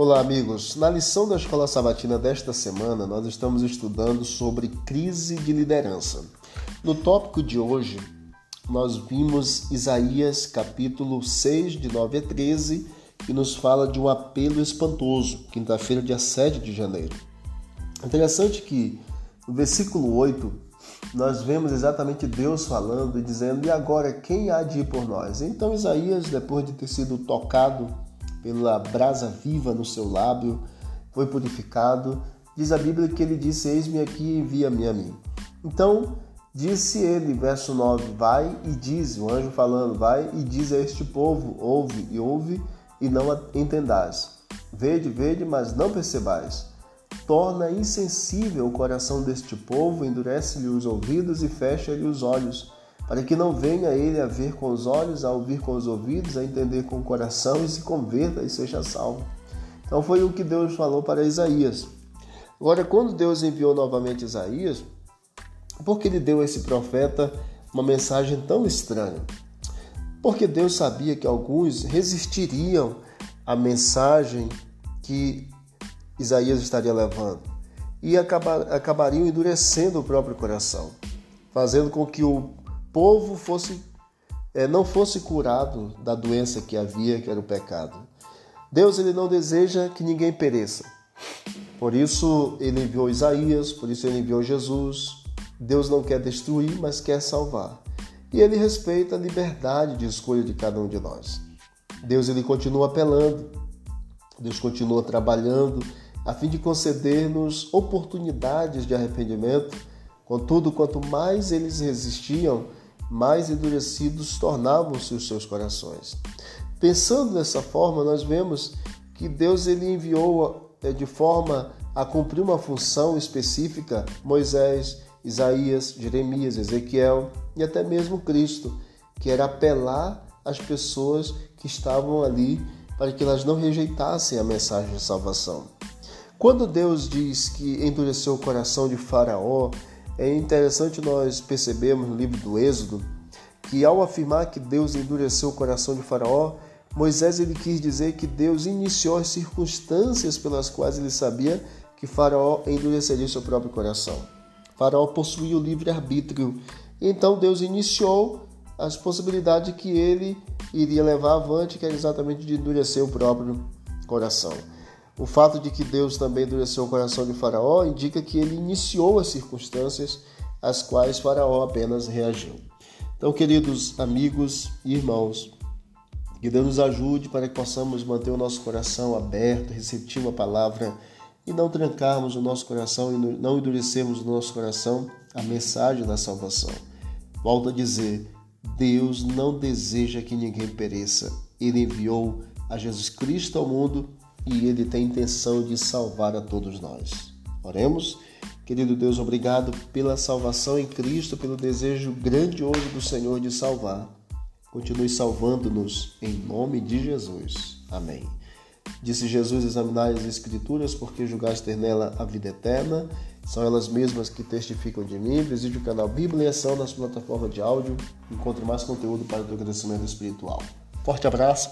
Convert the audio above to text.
Olá, amigos. Na lição da Escola Sabatina desta semana, nós estamos estudando sobre crise de liderança. No tópico de hoje, nós vimos Isaías capítulo 6, de 9 a 13, que nos fala de um apelo espantoso, quinta-feira, dia 7 de janeiro. Interessante que no versículo 8 nós vemos exatamente Deus falando e dizendo: E agora quem há de ir por nós? Então Isaías, depois de ter sido tocado pela brasa viva no seu lábio, foi purificado. Diz a Bíblia que ele disse: Eis-me aqui, envia-me a mim. Então, disse ele, verso 9: Vai e diz, o anjo falando, vai e diz a este povo: Ouve e ouve e não entendais. Vede, vede, mas não percebais. Torna insensível o coração deste povo, endurece-lhe os ouvidos e fecha-lhe os olhos para que não venha ele a ver com os olhos, a ouvir com os ouvidos, a entender com o coração e se converta e seja salvo. Então foi o que Deus falou para Isaías. Agora, quando Deus enviou novamente Isaías, por que ele deu a esse profeta uma mensagem tão estranha? Porque Deus sabia que alguns resistiriam à mensagem que Isaías estaria levando e acabar, acabariam endurecendo o próprio coração, fazendo com que o povo fosse é, não fosse curado da doença que havia, que era o pecado. Deus ele não deseja que ninguém pereça. Por isso ele enviou Isaías, por isso ele enviou Jesus. Deus não quer destruir, mas quer salvar. E ele respeita a liberdade de escolha de cada um de nós. Deus ele continua apelando. Deus continua trabalhando a fim de conceder-nos oportunidades de arrependimento. Contudo, quanto mais eles resistiam, mais endurecidos tornavam-se os seus corações. Pensando dessa forma, nós vemos que Deus ele enviou eh, de forma a cumprir uma função específica Moisés, Isaías, Jeremias, Ezequiel e até mesmo Cristo, que era apelar às pessoas que estavam ali para que elas não rejeitassem a mensagem de salvação. Quando Deus diz que endureceu o coração de Faraó, é interessante nós percebermos no livro do Êxodo que ao afirmar que Deus endureceu o coração de Faraó, Moisés ele quis dizer que Deus iniciou as circunstâncias pelas quais ele sabia que Faraó endureceria seu próprio coração. Faraó possuía o livre arbítrio, então Deus iniciou as possibilidades que ele iria levar avante, que era exatamente de endurecer o próprio coração. O fato de que Deus também endureceu o coração de Faraó indica que ele iniciou as circunstâncias às quais Faraó apenas reagiu. Então, queridos amigos e irmãos, que Deus nos ajude para que possamos manter o nosso coração aberto, receptivo à palavra e não trancarmos o nosso coração e não endurecermos o nosso coração a mensagem da salvação. Volto a dizer, Deus não deseja que ninguém pereça. Ele enviou a Jesus Cristo ao mundo e Ele tem intenção de salvar a todos nós. Oremos. Querido Deus, obrigado pela salvação em Cristo, pelo desejo grandioso do Senhor de salvar. Continue salvando-nos em nome de Jesus. Amém. Disse Jesus: Examinai as Escrituras, porque julgaste ter nela a vida eterna. São elas mesmas que testificam de mim. Visite o canal Bíblia em Ação nas plataformas de áudio. Encontre mais conteúdo para o teu crescimento espiritual. Forte abraço